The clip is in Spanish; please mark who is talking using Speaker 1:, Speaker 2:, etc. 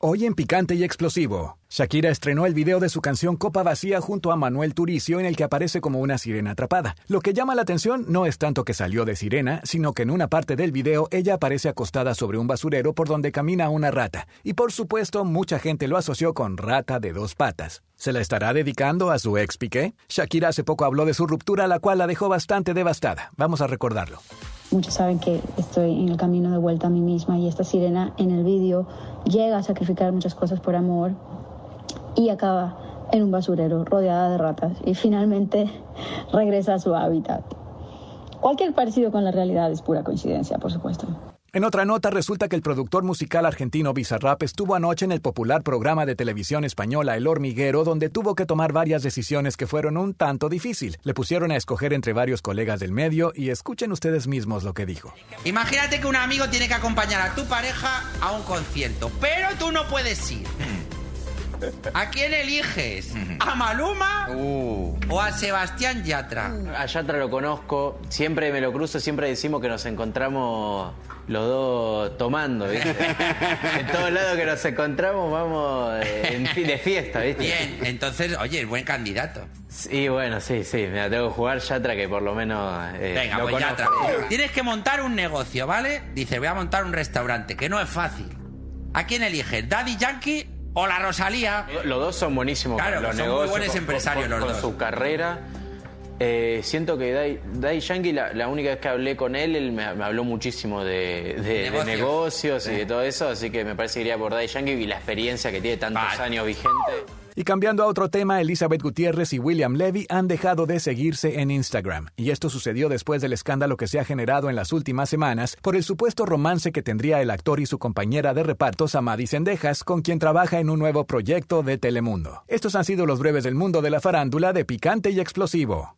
Speaker 1: Hoy en Picante y Explosivo, Shakira estrenó el video de su canción Copa Vacía junto a Manuel Turicio en el que aparece como una sirena atrapada. Lo que llama la atención no es tanto que salió de sirena, sino que en una parte del video ella aparece acostada sobre un basurero por donde camina una rata. Y por supuesto, mucha gente lo asoció con rata de dos patas. ¿Se la estará dedicando a su ex Piqué? Shakira hace poco habló de su ruptura, la cual la dejó bastante devastada. Vamos a recordarlo.
Speaker 2: Muchos saben que estoy en el camino de vuelta a mí misma y esta sirena en el vídeo llega a sacrificar muchas cosas por amor y acaba en un basurero rodeada de ratas y finalmente regresa a su hábitat. Cualquier parecido con la realidad es pura coincidencia, por supuesto.
Speaker 1: En otra nota, resulta que el productor musical argentino Bizarrap estuvo anoche en el popular programa de televisión española El Hormiguero, donde tuvo que tomar varias decisiones que fueron un tanto difícil. Le pusieron a escoger entre varios colegas del medio y escuchen ustedes mismos lo que dijo.
Speaker 3: Imagínate que un amigo tiene que acompañar a tu pareja a un concierto, pero tú no puedes ir. ¿A quién eliges? ¿A Maluma
Speaker 4: Uh.
Speaker 3: o a Sebastián Yatra?
Speaker 4: A Yatra lo conozco, siempre me lo cruzo, siempre decimos que nos encontramos los dos tomando, ¿viste? en todos lados que nos encontramos vamos eh, en fin de fiesta, ¿viste?
Speaker 3: Bien, entonces, oye, buen candidato.
Speaker 4: Y bueno, sí, sí, me la tengo que jugar Yatra que por lo menos eh,
Speaker 3: Venga,
Speaker 4: lo
Speaker 3: pues
Speaker 4: conozco.
Speaker 3: Yatra. Tienes que montar un negocio, ¿vale? Dice, voy a montar un restaurante, que no es fácil. ¿A quién eliges? ¿Daddy Yankee o la Rosalía?
Speaker 4: Los dos son buenísimos
Speaker 3: Claro,
Speaker 4: los
Speaker 3: son muy buenos
Speaker 4: con-
Speaker 3: empresarios
Speaker 4: con,
Speaker 3: los
Speaker 4: con
Speaker 3: dos.
Speaker 4: su carrera. Eh, siento que Dai, Dai Yankee, la, la única vez que hablé con él, él me, me habló muchísimo de, de- de Negocios. y de todo eso, así que me parece que iría por Dai Yankee y la experiencia que tiene tantos
Speaker 3: Vale.
Speaker 4: años vigente.
Speaker 1: Y cambiando a otro tema, Elizabeth Gutiérrez y William Levy han dejado de seguirse en Instagram. Y esto sucedió después del escándalo que se ha generado en las últimas semanas por el supuesto romance que tendría el actor y su compañera de reparto Samadhi Sendejas, con quien trabaja en un nuevo proyecto de Telemundo. Estos han sido los breves del mundo de la farándula de Picante y Explosivo.